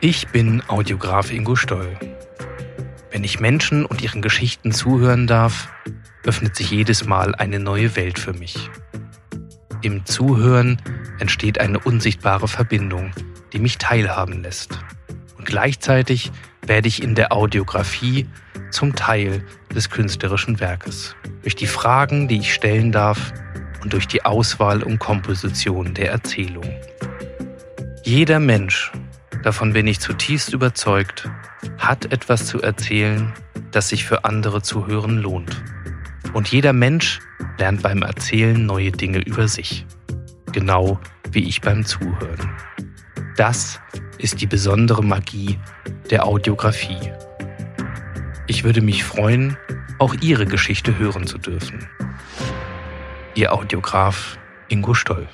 Ich bin Audiograf Ingo Stoll. Wenn ich Menschen und ihren Geschichten zuhören darf, öffnet sich jedes Mal eine neue Welt für mich. Im Zuhören entsteht eine unsichtbare Verbindung, die mich teilhaben lässt. Und gleichzeitig werde ich in der Audiografie zum Teil des künstlerischen Werkes. Durch die Fragen, die ich stellen darf und durch die Auswahl und Komposition der Erzählung. Jeder Mensch, davon bin ich zutiefst überzeugt, hat etwas zu erzählen, das sich für andere zu hören lohnt. Und jeder Mensch lernt beim Erzählen neue Dinge über sich. Genau wie ich beim Zuhören. Das ist die besondere Magie der Audiografie. Ich würde mich freuen, auch Ihre Geschichte hören zu dürfen. Ihr Audiograf Ingo Stoll.